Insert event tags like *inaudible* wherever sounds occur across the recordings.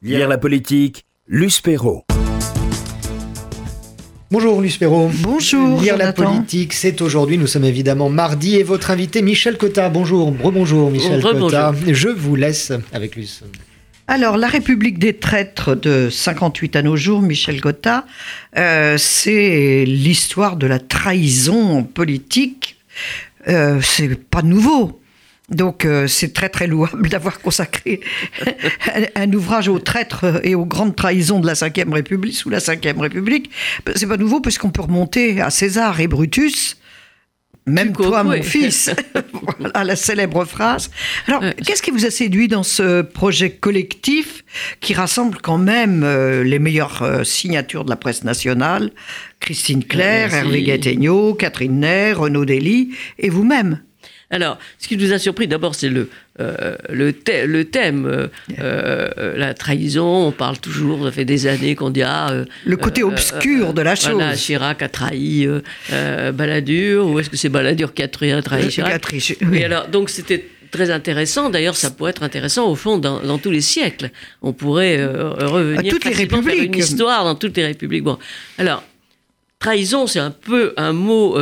Lire la politique, Luce Perrault. Bonjour Luce Perrault. Bonjour. Lire la politique, c'est aujourd'hui. Nous sommes évidemment mardi et votre invité Michel Cotta. Bonjour. Rebonjour Michel Rebonjour. Cotta. Je vous laisse avec Luce. Alors, la République des traîtres de 58 à nos jours, Michel Gotta, euh, c'est l'histoire de la trahison politique. Euh, c'est pas nouveau. Donc, euh, c'est très très louable *laughs* d'avoir consacré un, un ouvrage aux traîtres et aux grandes trahisons de la Ve République, sous la Ve République. C'est pas nouveau puisqu'on peut remonter à César et Brutus. Même toi, mon fils. *laughs* *laughs* voilà la célèbre phrase. Alors, Ouais. qu'est-ce qui vous a séduit dans ce projet collectif qui rassemble quand même euh, les meilleures euh, signatures de la presse nationale? Christine Claire, Merci. Hervé Gattegno, Catherine Ney, Renaud Dely et vous-même Alors, ce qui nous a surpris, d'abord, c'est le, euh, le, thè- le thème, euh, euh, la trahison. On parle toujours, ça fait des années qu'on dit ah, euh, Le côté obscur de la voilà, chose. Chirac a trahi Balladur, ou est-ce que c'est Balladur qui a trahi, Chirac Et oui. alors, donc c'était très intéressant. D'ailleurs, ça pourrait être intéressant au fond dans, dans tous les siècles. On pourrait revenir À toutes les républiques. une histoire dans toutes les républiques. Bon, alors trahison, c'est un peu un mot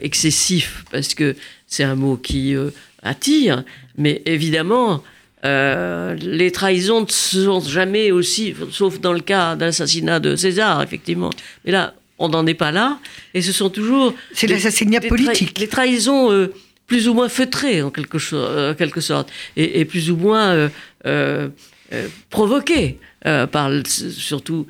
excessif parce que c'est un mot qui euh, attire, mais évidemment. euh, les trahisons ne sont jamais aussi, sauf dans le cas d'un assassinat de César, effectivement. Mais là, on n'en est pas là. Et ce sont toujours. C'est l'assassinat politique. Les trahisons euh, plus ou moins feutrées, en quelque, cho- en quelque sorte, et, et plus ou moins provoquées, par, surtout,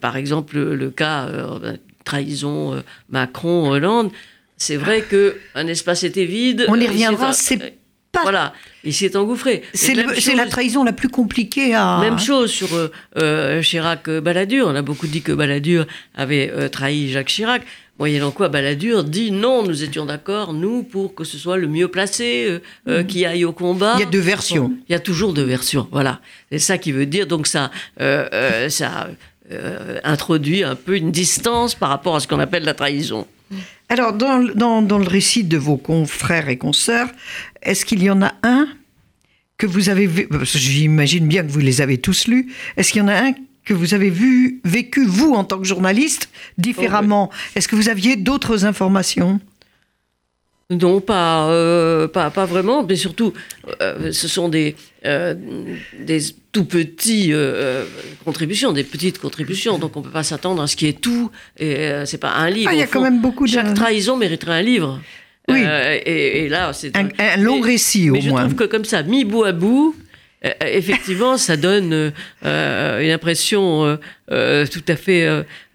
par exemple, le, cas de trahison Macron-Hollande. C'est vrai qu'un espace était vide. On y il reviendra, c'est pas- Voilà, il s'est engouffré. C'est la trahison la plus compliquée à. même chose sur euh, euh, Chirac-Balladur. On a beaucoup dit que Balladur avait euh, trahi Jacques Chirac. Moyennant quoi, Balladur dit non, nous étions d'accord, nous, pour que ce soit le mieux placé, euh, euh, qui aille au combat. Il y a deux versions. Il y a toujours deux versions, voilà. C'est ça qui veut dire, donc ça, euh, euh, ça euh, introduit un peu une distance par rapport à ce qu'on appelle la trahison. Alors, dans, le- dans, dans le récit de vos confrères et consoeurs, est-ce qu'il y en a un que vous avez vu, parce que j'imagine bien que vous les avez tous lus, est-ce qu'il y en a un que vous avez vu, vécu, vous, en tant que journaliste, différemment? Est-ce que vous aviez d'autres informations? Non, pas, euh, pas, pas vraiment, mais surtout, euh, ce sont des, euh, des tout petits euh, euh, contributions, des petites contributions, donc on peut pas s'attendre à ce qui est tout, et euh, c'est pas un livre. Ah, il y a quand même beaucoup de- Chaque trahison mériterait un livre. Oui. Euh, et, et là, c'est Un, un long récit, au mais je moins. trouve que comme ça, mis bout à bout, euh, effectivement, ça donne une impression euh, euh, tout à fait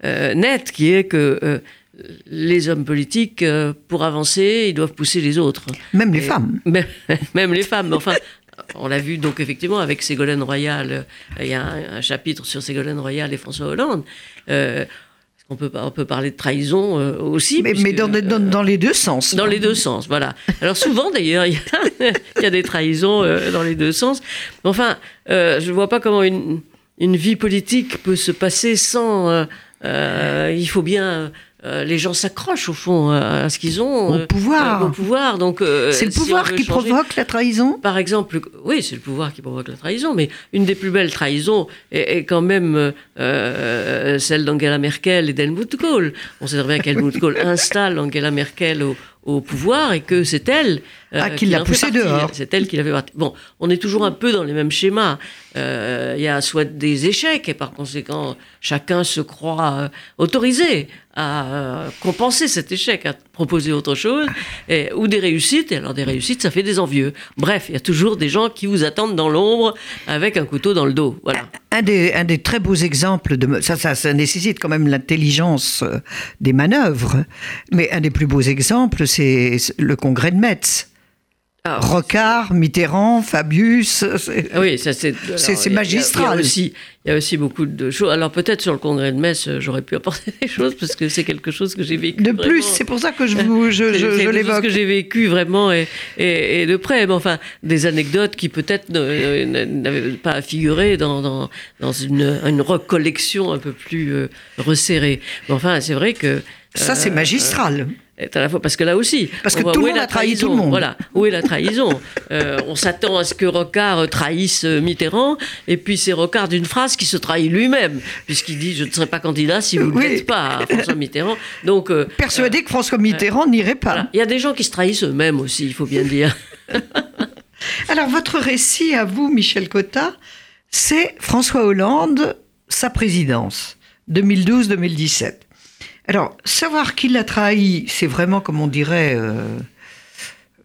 nette, qui est que euh, les hommes politiques, euh, pour avancer, ils doivent pousser les autres. Même les Et- femmes. *laughs* Même, même les femmes. Enfin, on l'a vu donc effectivement avec Ségolène Royal. euh, Il y a un, un chapitre sur Ségolène Royal et François Hollande. Euh, on, peut, on peut parler de trahison euh, aussi. Mais, puisque, dans, dans- euh, dans les deux sens. dans les deux sens, voilà. Alors souvent d'ailleurs, il y, a- *laughs* il y a des trahisons dans les deux sens. Enfin, je ne vois pas comment une, une vie politique peut se passer sans... il faut bien... euh, les gens s'accrochent au fond à ce qu'ils ont. Au euh, pouvoir. euh, au pouvoir. Donc, euh, C'est le si pouvoir qui changer- provoque la trahison par exemple, oui, c'est le pouvoir qui provoque la trahison, mais une des plus belles trahisons est, est quand même celle d'Angela Merkel et d'Helmut Kohl. On sait très bien qu'Helmut Kohl *laughs* installe Angela Merkel au, au pouvoir et que c'est elle euh, Ah, qui l'a partie. dehors. C'est elle qui l'avait. Bon, on est toujours un peu dans les mêmes schémas. Euh, Il y a soit des échecs et par conséquent, chacun se croit euh, autorisé à compenser cet échec, à proposer autre chose, ou des réussites. Et alors des réussites, ça fait des envieux. Bref, il y a toujours des gens qui vous attendent dans l'ombre avec un couteau dans le dos. Voilà. Un des, un des très beaux exemples de ça, ça, ça nécessite quand même l'intelligence euh, des manœuvres, mais un des plus beaux exemples, c'est le congrès de Metz. Ah, Rocard, Mitterrand, Fabius. c'est- Ah oui, ça c'est. Magistral. Il y, a aussi, il y a aussi beaucoup de choses. Alors peut-être sur le congrès de Metz, euh, j'aurais pu apporter *laughs* des choses parce que c'est quelque chose que j'ai vécu. De vraiment. plus, c'est pour ça que je, vous, je, *laughs* je- je l'évoque. que j'ai vécu vraiment et, et, et de près. Mais enfin, des anecdotes qui peut-être n'avaient pas figuré dans, dans, dans une, une recollection un peu plus euh, resserrée. Mais enfin, c'est vrai que. Ça, c'est euh, magistral. à parce que là aussi, Parce que tout le où est monde la a trahi tout le trahison. monde. Voilà, où est la trahison *laughs* Euh, On s'attend à ce que Rocard trahisse euh, Mitterrand, et puis c'est Rocard d'une phrase qui se trahit lui-même, puisqu'il dit je ne serai pas candidat si vous ne Oui. l'êtes pas, à *laughs* François Mitterrand. Donc euh, Persuadé que François Mitterrand n'irait pas. voilà. il y a des gens qui se trahissent eux-mêmes aussi, il faut bien dire. *laughs* Alors, votre récit à vous, Michel Cotta, c'est François Hollande, sa présidence, 2012-2017. Alors, savoir qui l'a trahi, c'est vraiment, comme on dirait, euh,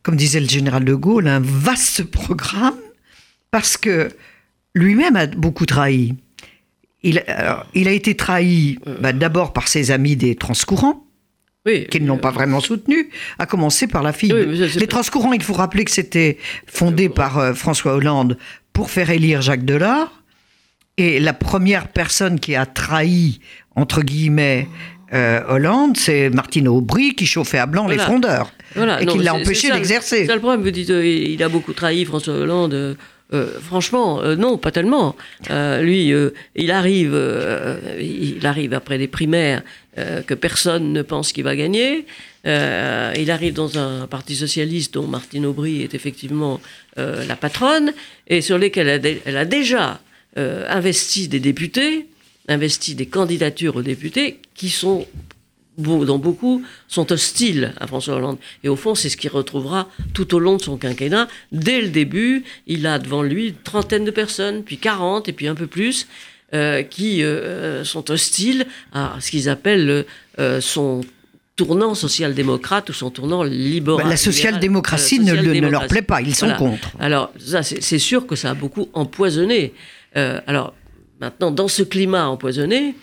comme disait le général de Gaulle, un vaste programme, parce que lui-même a beaucoup trahi. Il, alors, il a été trahi bah, d'abord par ses amis des transcourants, Oui, qui ne l'ont pas vraiment soutenu, à commencer par la fille. Oui, de- mais ça, c'est Les transcourants, il faut rappeler que c'était fondé par euh, François Hollande pour faire élire Jacques Delors. Et la première personne qui a trahi, entre guillemets, euh, Hollande, c'est Martine Aubry qui chauffait à blanc les frondeurs. Voilà, et qui l'a empêché d'exercer. C'est ça le problème, vous dites, euh, il a beaucoup trahi François Hollande. euh, franchement, non, pas tellement. Lui, il arrive, il arrive après des primaires que personne ne pense qu'il va gagner. Il arrive dans un parti socialiste dont Martine Aubry est effectivement la patronne et sur lesquels elle a, dé- elle a déjà investi des députés, investi des candidatures aux députés qui sont dont beaucoup sont hostiles à François Hollande. Et au fond, c'est ce qu'il retrouvera tout au long de son quinquennat. Dès le début, il a devant lui une trentaine de personnes, puis 40, et puis un peu plus, euh, qui euh, sont hostiles à ce qu'ils appellent euh, son tournant social-démocrate ou son tournant libéral. Bah, la social-démocratie ne, le- ne leur plaît pas, ils sont Voilà. contre. Alors, c'est sûr que ça a beaucoup empoisonné. Alors, maintenant, dans ce climat empoisonné,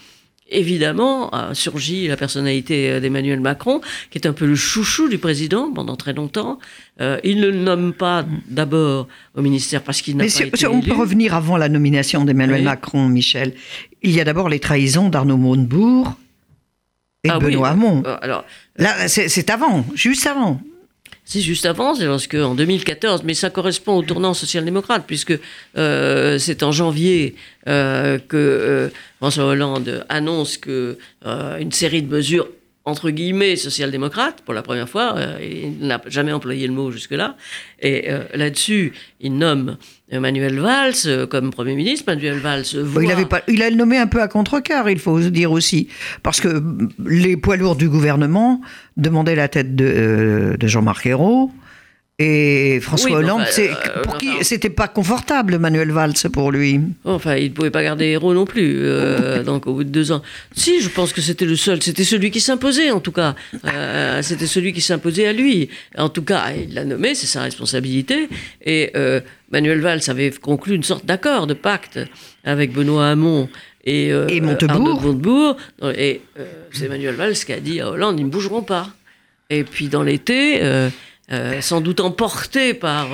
évidemment, a surgi la personnalité euh, d'Emmanuel Macron, qui est un peu le chouchou du président pendant très longtemps. Euh, il ne le nomme pas d'abord au ministère parce qu'il n'a pas été si on peut revenir avant la nomination d'Emmanuel Oui. Macron, Michel. Il y a d'abord les trahisons d'Arnaud Montebourg et Ah oui, Benoît Hamon. euh, alors, Là, c'est avant, juste avant. C'est juste avant, c'est lorsque en 2014, mais ça correspond au tournant social-démocrate, puisque euh, c'est en janvier euh, que euh, François Hollande annonce que une série de mesures entre guillemets social-démocrates pour la première fois. euh, il n'a jamais employé le mot jusque-là. Et euh, là-dessus, il nomme Manuel Valls euh, comme Premier ministre. Manuel Valls voit... Il, avait pas, il a le nommé un peu à contre-cœur, il faut dire aussi. Parce que les poids lourds du gouvernement demandaient la tête de, euh, de Jean-Marc Ayrault. Et François Oui, Hollande, enfin, euh, pour qui c'était pas confortable, Manuel Valls, pour lui. Enfin, il ne pouvait pas garder héros non plus, euh, *laughs* donc au bout de deux ans. Si, je pense que c'était le seul, c'était celui qui s'imposait en tout cas. Euh, c'était celui qui s'imposait à lui. En tout cas, il l'a nommé, c'est sa responsabilité. Et euh, Manuel Valls avait conclu une sorte d'accord, de pacte avec Benoît Hamon et, Et Montebourg. Montebourg. Et c'est Manuel Valls qui a dit à Hollande, ils ne bougeront pas. Et puis dans l'été, sans doute emporté par...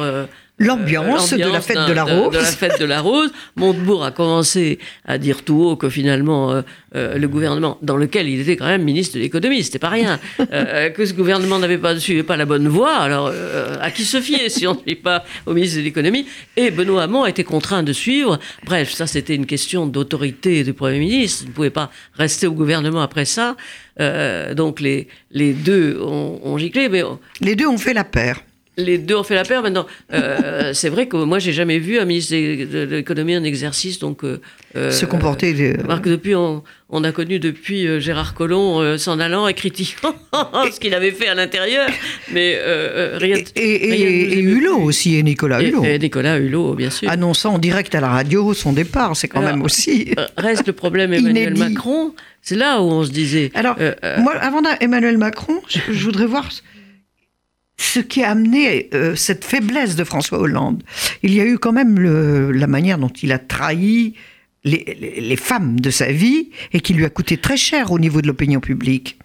L'ambiance de la fête de la Rose. de la fête de la Rose. Montebourg a commencé à dire tout haut que finalement euh, euh, le gouvernement, dans lequel il était quand même ministre de l'économie, c'était pas rien, euh, que ce gouvernement n'avait pas suivait pas la bonne voie. Alors à qui se fier si on ne suit pas au ministre de l'économie? Et Benoît Hamon a été contraint de suivre. Bref, ça c'était une question d'autorité du premier ministre. Il ne pouvait pas rester au gouvernement après ça. Donc les les deux ont, ont giclé, mais Les deux ont fait la paire. Les deux ont fait la paire. Maintenant, euh, c'est vrai que moi, j'ai jamais vu un ministre de, l'économie en exercice. Donc, euh, euh, se comporter. de- Remarque, depuis, on, on a connu depuis euh, Gérard Collomb euh, s'en allant et critiquant *laughs* ce qu'il avait fait à l'intérieur, mais euh, euh, rien. Et, rien Hulot plus. aussi, et Nicolas Hulot. Et, Nicolas Hulot, bien sûr. Annonçant en direct à la radio son départ, c'est quand Alors, même aussi. Euh, Reste le problème *laughs* Emmanuel. Macron. C'est là où on se disait. Alors, euh, euh, moi, avant d'Emmanuel Macron, je, je voudrais voir ce qui a amené euh, cette faiblesse de François Hollande. Il y a eu quand même le- la manière dont il a trahi les, les- les femmes de sa vie et qui lui a coûté très cher au niveau de l'opinion publique.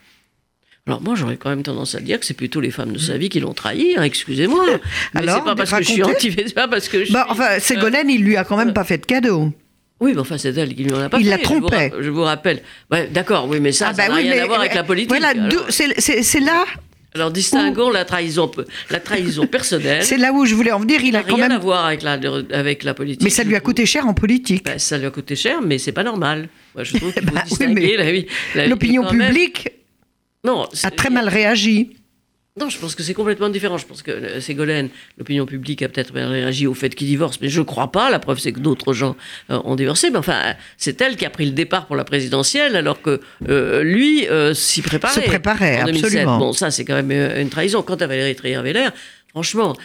Alors moi, j'aurais quand même tendance à dire que c'est plutôt les femmes de sa vie qui l'ont trahi. hein, Excusez-moi. *laughs* Mais Alors, c'est pas parce que je suis racontez. anti, *laughs* pas parce que je Bah, enfin, Ségolène, il lui a quand même pas fait de cadeau. Oui, mais enfin, c'est elle qui lui en a pas Il fait. la trompait. Je vous, rappelle. Ouais, D'accord, oui, mais ça, Ah, ça bah n'a oui, rien mais- à voir avec la politique. Voilà, c'est là, alors, distinguons la trahison, la trahison personnelle. c'est là où je voulais en venir. Il a quand rien à même, voir avec la, avec la politique. mais ça lui a coûté cher en politique. Ben, ça lui a coûté cher, mais c'est pas normal. Moi, je trouve qu'il *laughs* faut Bah distinguer L'opinion publique Non, a très mal réagi. Non, je pense que c'est complètement différent. Je pense que euh, Ségolène, l'opinion publique a peut-être réagi au fait qu'il divorce, mais je ne crois pas. La preuve, c'est que d'autres gens euh, ont divorcé. Mais enfin, c'est elle qui a pris le départ pour la présidentielle, alors que euh, lui s'y préparait. Se préparait, en 2007. absolument. Bon, ça, c'est quand même une trahison. Quant à Valérie Trierweiler, franchement,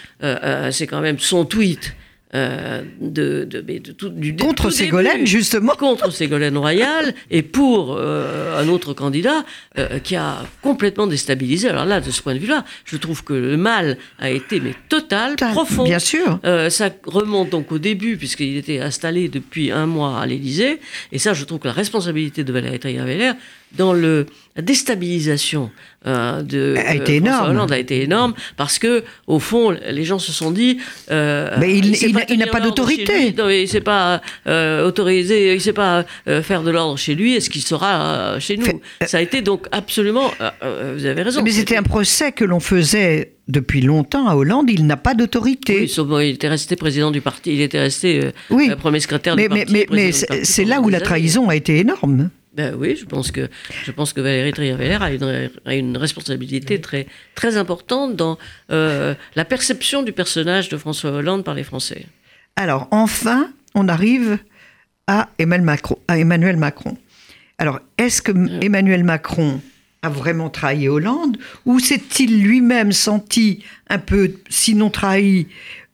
c'est quand même son tweet euh, de, de, de, tout, du contre tout Ségolène début, justement contre Ségolène Royal *laughs* et pour euh, un autre candidat euh, qui a complètement déstabilisé. Alors là, de ce point de vue-là, je trouve que le mal a été mais total, Total, profond. bien sûr. Euh, ça remonte donc au début puisqu'il était installé depuis un mois à l'Élysée et ça, je trouve que la responsabilité de Valérie Trierweiler dans le, la déstabilisation euh, de A été euh, énorme. Hollande a été énorme parce que au fond les gens se sont dit euh, Mais il- n'a pas d'autorité. il sait pas autoriser il sait pas faire de l'ordre chez lui est-ce qu'il sera chez nous Fait- ça a été donc absolument vous avez raison Mais c'était un procès que l'on faisait depuis longtemps à Hollande. Il n'a pas d'autorité. oui, sauf, bon, il était resté président du parti il était resté Oui. premier secrétaire mais du mais, parti mais, mais c'est là où la trahison a été énorme. Ben oui, je pense que je pense que Valérie Trierweiler a une, a une responsabilité très très importante dans euh, la perception du personnage de François Hollande par les Français. Alors, enfin, on arrive à Emmanuel Macron. À Emmanuel Macron. Alors, est-ce que Emmanuel Macron a vraiment trahi Hollande ou s'est-il lui-même senti un peu, sinon trahi,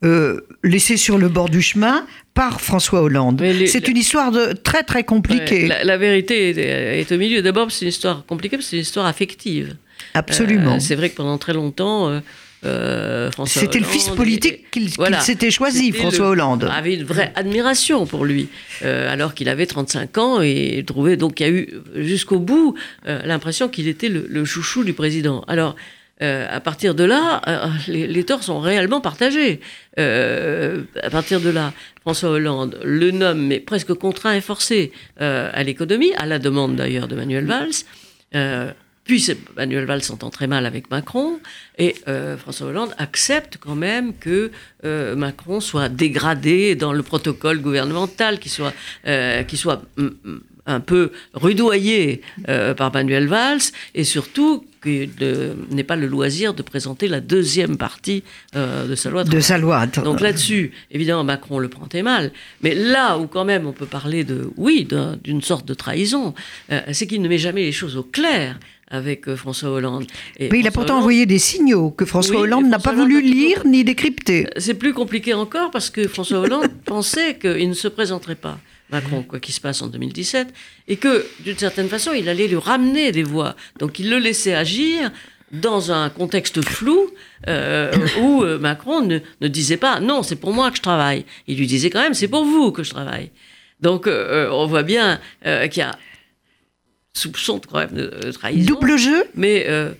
euh, laissé sur le bord du chemin par François Hollande C'est une histoire de, très très compliquée. Ouais, la, la vérité est, est au milieu. D'abord, c'est une histoire compliquée, parce que c'est une histoire affective. Absolument. Euh, c'est vrai que pendant très longtemps, euh, euh, C'était le fils politique qu'il voilà. s'était choisi, François le- Hollande. avait une vraie admiration pour lui, euh, alors qu'il avait 35 ans et trouvait donc il y a eu jusqu'au bout euh, l'impression qu'il était le, le chouchou du président. Alors euh, à partir de là, euh, les, torts sont réellement partagés. Euh, à partir de là, François Hollande le nomme, mais presque contraint et forcé, euh, à l'économie, à la demande d'ailleurs de Manuel Valls. Puis Manuel Valls s'entend très mal avec Macron et euh, François Hollande accepte quand même que euh, Macron soit dégradé dans le protocole gouvernemental, qu'il soit, euh, qu'il soit mm, mm, un peu rudoyé euh, par Manuel Valls et surtout qu'il n'ait pas le loisir de présenter la deuxième partie euh, de sa loi. De sa loi. Donc là-dessus, évidemment, Macron le prend très mal. Mais là où quand même on peut parler de, oui, d'un- d'une sorte de trahison, euh, c'est qu'il ne met jamais les choses au clair avec euh, François Hollande. Et Mais il a pourtant Hollande- envoyé des signaux que François Oui, Hollande n'a pas voulu lire ni décrypter. C'est plus compliqué encore parce que François Hollande *laughs* pensait qu'il ne se présenterait pas. Macron, quoi qu'il se passe en 2017, et que d'une certaine façon, il allait lui ramener des voix. Donc il le laissait agir dans un contexte flou euh, où euh, Macron ne, ne disait pas non, c'est pour moi que je travaille. Il lui disait quand même c'est pour vous que je travaille. Donc euh, on voit bien euh, qu'il y a soupçon quand même de euh, trahison. Double jeu Mais euh,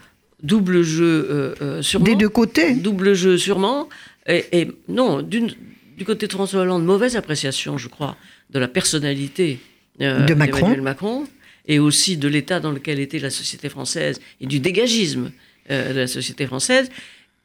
double jeu euh, euh, sûrement. des deux côtés. Double jeu sûrement. Et, et non, du côté de François Hollande, mauvaise appréciation, je crois, de la personnalité euh, De Macron. et aussi de l'état dans lequel était la société française et du dégagisme euh, de la société française.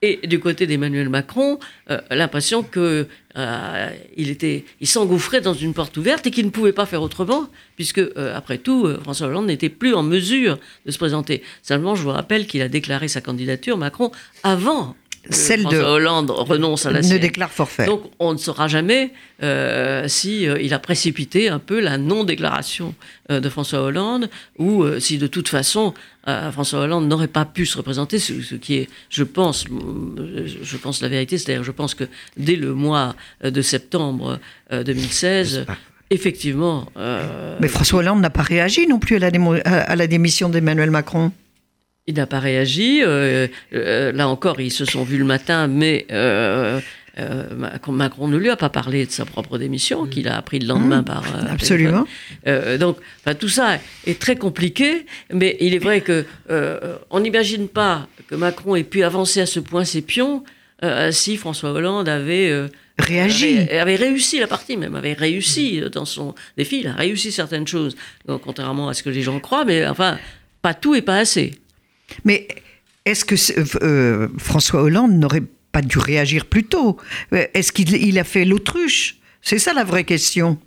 Et du côté d'Emmanuel Macron, euh, l'impression que euh, il était, il s'engouffrait dans une porte ouverte et qu'il ne pouvait pas faire autrement, puisque euh, après tout, euh, François Hollande n'était plus en mesure de se présenter. Seulement, je vous rappelle qu'il a déclaré sa candidature, Macron, avant Celle de- François Hollande renonce à la Ne sienne. déclare forfait. Donc, on ne saura jamais euh, si euh, il a précipité un peu la non-déclaration euh, de François Hollande, ou euh, si de toute façon François Hollande n'aurait pas pu se représenter, ce, ce qui est, je pense, je pense la vérité, c'est-à-dire, je pense que dès le mois de septembre euh, 2016, effectivement. Mais François Hollande n'a pas réagi non plus à la, démo- à la démission d'Emmanuel Macron. Il n'a pas réagi. euh, euh, là encore, ils se sont vus le matin, mais euh, Macron, ne lui a pas parlé de sa propre démission, qu'il a appris le lendemain Mmh, par. absolument. donc, enfin, tout ça est très compliqué, mais il est vrai que on n'imagine pas que Macron ait pu avancer à ce point ses pions si François Hollande avait. Réagi. avait, avait réussi la partie même, avait réussi dans son défi, il a réussi certaines choses, donc, contrairement à ce que les gens croient, mais enfin, pas tout et pas assez. Mais est-ce que c'est- euh, François Hollande n'aurait pas dû réagir plus tôt? Euh, Est-ce qu'il il a fait l'autruche? C'est ça la vraie question.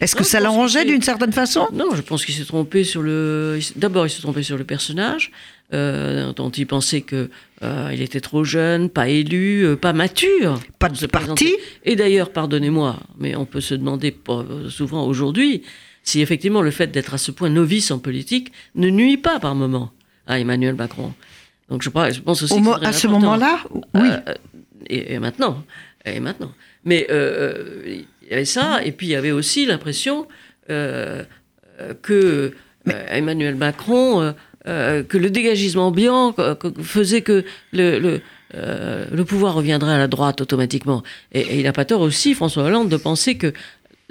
Est-ce que ça l'arrangeait d'une certaine façon? Non, je pense qu'il s'est trompé sur le. D'abord, il s'est trompé sur le personnage, euh, dont il pensait que euh, il était trop jeune, pas élu, euh, pas mature. Pas de parti? Et d'ailleurs, pardonnez-moi, mais on peut se demander euh, souvent aujourd'hui si effectivement le fait d'être à ce point novice en politique ne nuit pas par moment à Emmanuel Macron. Donc je, pense aussi Au que À ce moment-là, oui. Euh, et, et maintenant. Et maintenant. Mais euh, euh, il y avait ça, et puis il y avait aussi l'impression euh, euh, que euh, Emmanuel Macron, euh, euh, que le dégagisme ambiant faisait que le, le, euh, le pouvoir reviendrait à la droite automatiquement. Et, et il n'a pas tort aussi, François Hollande, de penser que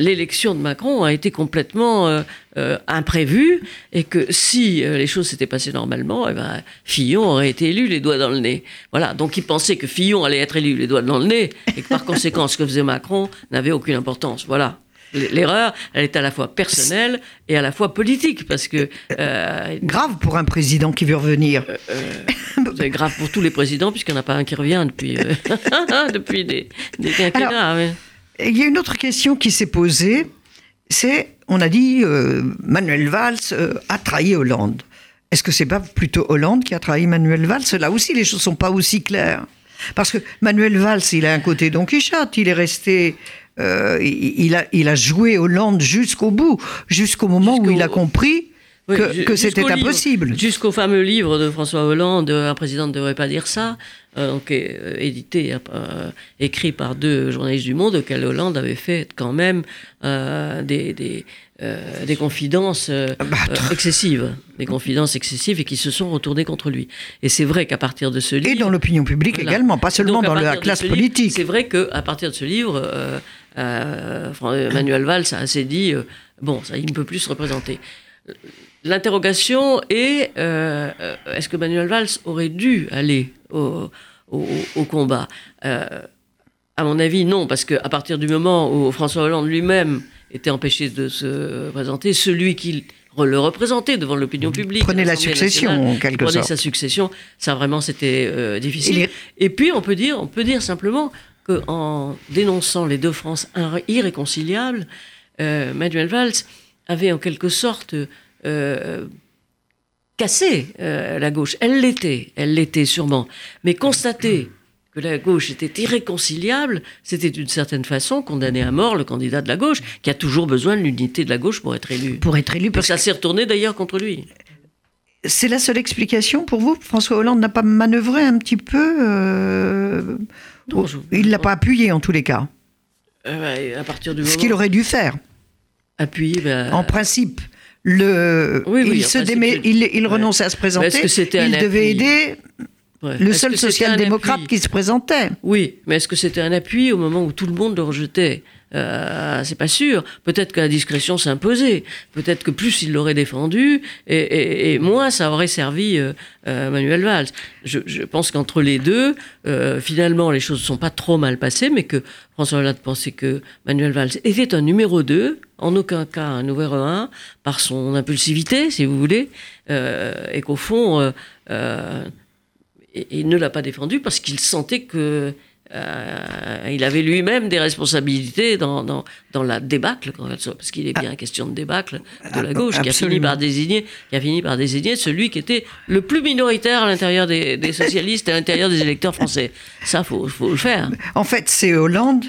l'élection de Macron a été complètement euh, euh, imprévue et que si euh, les choses s'étaient passées normalement, eh ben, Fillon aurait été élu les doigts dans le nez. Voilà, donc il pensait que Fillon allait être élu les doigts dans le nez et que par *laughs* conséquent ce que faisait Macron n'avait aucune importance. Voilà. L'erreur, elle est à la fois personnelle et à la fois politique parce que euh, *laughs* Grave pour un président qui veut revenir. c'est grave pour tous les présidents puisqu'il n'y en a pas un qui revient depuis, *laughs* depuis des, des quinquennats. Et Il y a une autre question qui s'est posée, c'est, on a dit, euh, Manuel Valls euh, a trahi Hollande. Est-ce que c'est pas plutôt Hollande qui a trahi Manuel Valls? Là aussi, les choses sont pas aussi claires. Parce que Manuel Valls, il a un côté Don Quichotte, il est resté... euh, il, il a, il a joué Hollande jusqu'au bout, jusqu'au moment où il a compris Oui, que, c'était impossible. Jusqu'au fameux livre de François Hollande, Un président ne devrait pas dire ça, euh, donc, euh, édité, euh, écrit par deux journalistes du Monde, auquel Hollande avait fait quand même euh, des, des, euh, des confidences euh, Bah, euh, excessives, des confidences excessives et qui se sont retournées contre lui. Et c'est vrai qu'à partir de ce livre... Et dans l'opinion publique Voilà. également, pas seulement Donc, dans la classe ce politique. C'est vrai qu'à partir de ce livre, euh, euh, Manuel Valls a assez dit euh, bon, ça, il ne peut plus se représenter. L'interrogation est euh, est-ce que Manuel Valls aurait dû aller au, au- au combat Euh, À mon avis, non, parce qu'à partir du moment où François Hollande lui-même était empêché de se présenter, celui qui le représentait devant l'opinion publique, Prenait la succession, nationale, en quelque prenait sorte. sa succession, ça vraiment c'était euh, difficile. Et puis on peut dire, on peut dire simplement qu'en dénonçant les deux Frances irré- irréconciliables, euh, Manuel Valls avait en quelque sorte euh, cassé euh, la gauche. Elle l'était, elle l'était sûrement. Mais constater que la gauche était irréconciliable, c'était d'une certaine façon condamner à mort le candidat de la gauche, qui a toujours besoin de l'unité de la gauche pour être élu. Pour être élu, Et parce ça s'est retourné d'ailleurs contre lui. c'est la seule explication pour vous François Hollande n'a pas manœuvré un petit peu euh, Non, je- Il l'a pas appuyé en tous les cas. Euh, à partir du Ce qu'il aurait dû faire, appuyé, ben, en principe. Le, Oui, oui, il se démé- il, il ouais. renonçait à se présenter. que il devait aider ouais. le seul social-démocrate qui se présentait. Oui, mais est-ce que c'était un appui au moment où tout le monde le rejetait euh, C'est pas sûr. Peut-être que la discrétion s'imposait. Peut-être que plus il l'aurait défendu, et, moins ça aurait servi euh, euh, Manuel Valls. Je, pense qu'entre les deux, finalement, les choses ne sont pas trop mal passées, mais que François Hollande pensait que Manuel Valls était un numéro 2, en aucun cas un numéro 1, par son impulsivité, si vous voulez, et qu'au fond, il ne l'a pas défendu parce qu'il sentait que euh, il avait lui-même des responsabilités dans, dans, dans la débâcle, parce qu'il est bien question de débâcle de la gauche, qui a, fini par désigner, qui a fini par désigner celui qui était le plus minoritaire à l'intérieur des, des socialistes et à l'intérieur des électeurs français. Ça, faut, faut le faire. En fait, c'est Hollande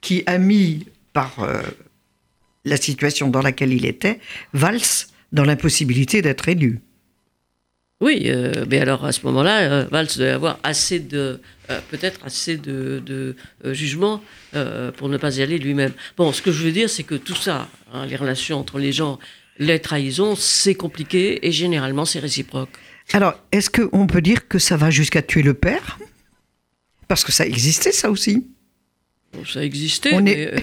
qui a mis, par euh, la situation dans laquelle il était, Valls dans l'impossibilité d'être élu. Oui, euh, mais alors à ce moment-là, euh, Valls devait avoir assez de, euh, peut-être assez de, de, euh, jugement euh, pour ne pas y aller lui-même. Bon, ce que je veux dire, c'est que tout ça, hein, les relations entre les gens, les trahisons, c'est compliqué et généralement c'est réciproque. Alors, est-ce qu'on peut dire que ça va jusqu'à tuer le père? Parce que ça existait, ça aussi. Ça existait, On mais est- euh,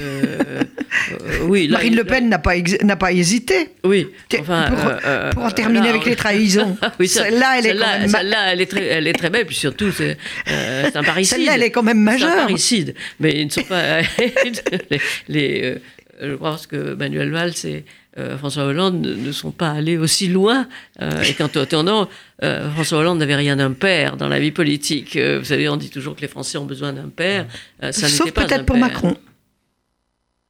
euh, oui. *laughs* là, Marine il- Le Pen n'a pas, ex- n'a pas hésité. Oui, enfin, pour, euh, euh, pour en terminer là, avec on- les trahisons. *laughs* Oui, Celle-là, elle quand même celle-là, elle est très, elle est très belle, puis surtout, c'est, euh, un *laughs* parricide. Celle-là, elle est quand même C'est un majeure. parricide, mais ils ne sont pas les. les, euh, je pense que Manuel Valls et euh, François Hollande ne, ne sont pas allés aussi loin. euh, et qu'en attendant, euh, François Hollande n'avait rien d'un père dans la vie politique. Euh, vous savez, on dit toujours que les Français ont besoin d'un père. Euh, ça Sauf peut-être pour père. Macron.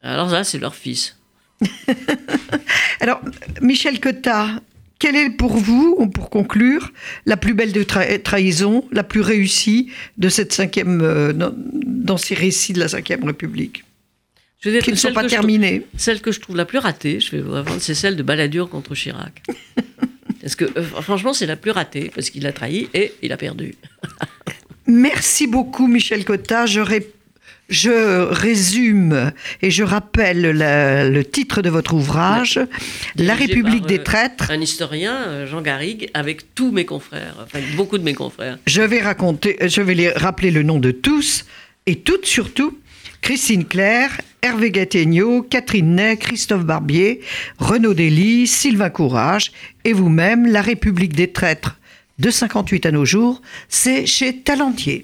Alors là, c'est leur fils. *laughs* Alors, Michel Cotta, quelle est pour vous, pour conclure, la plus belle de tra- trahison, la plus réussie de cette cinquième, euh, dans, ces récits de la Cinquième République? Je Qui ne sont pas terminés. Celle que je trouve la plus ratée, je vais vous répondre, c'est celle de Balladur contre Chirac. *laughs* Parce que euh, franchement, c'est la plus ratée, parce qu'il a trahi et il a perdu. *laughs* Merci beaucoup, Michel Cotta. Je, ré- je résume et je rappelle la- le titre de votre ouvrage, La République par, des euh, traîtres. Un historien, euh, Jean Garrigue, avec tous mes confrères, enfin beaucoup de mes confrères. Je vais raconter, je vais les rappeler le nom de tous et toutes surtout. Christine Claire, Hervé Gattegno, Catherine Ney, Christophe Barbier, Renaud Dely, Sylvain Courage et vous-même, La République des traîtres de 58 à nos jours, c'est chez Talentier.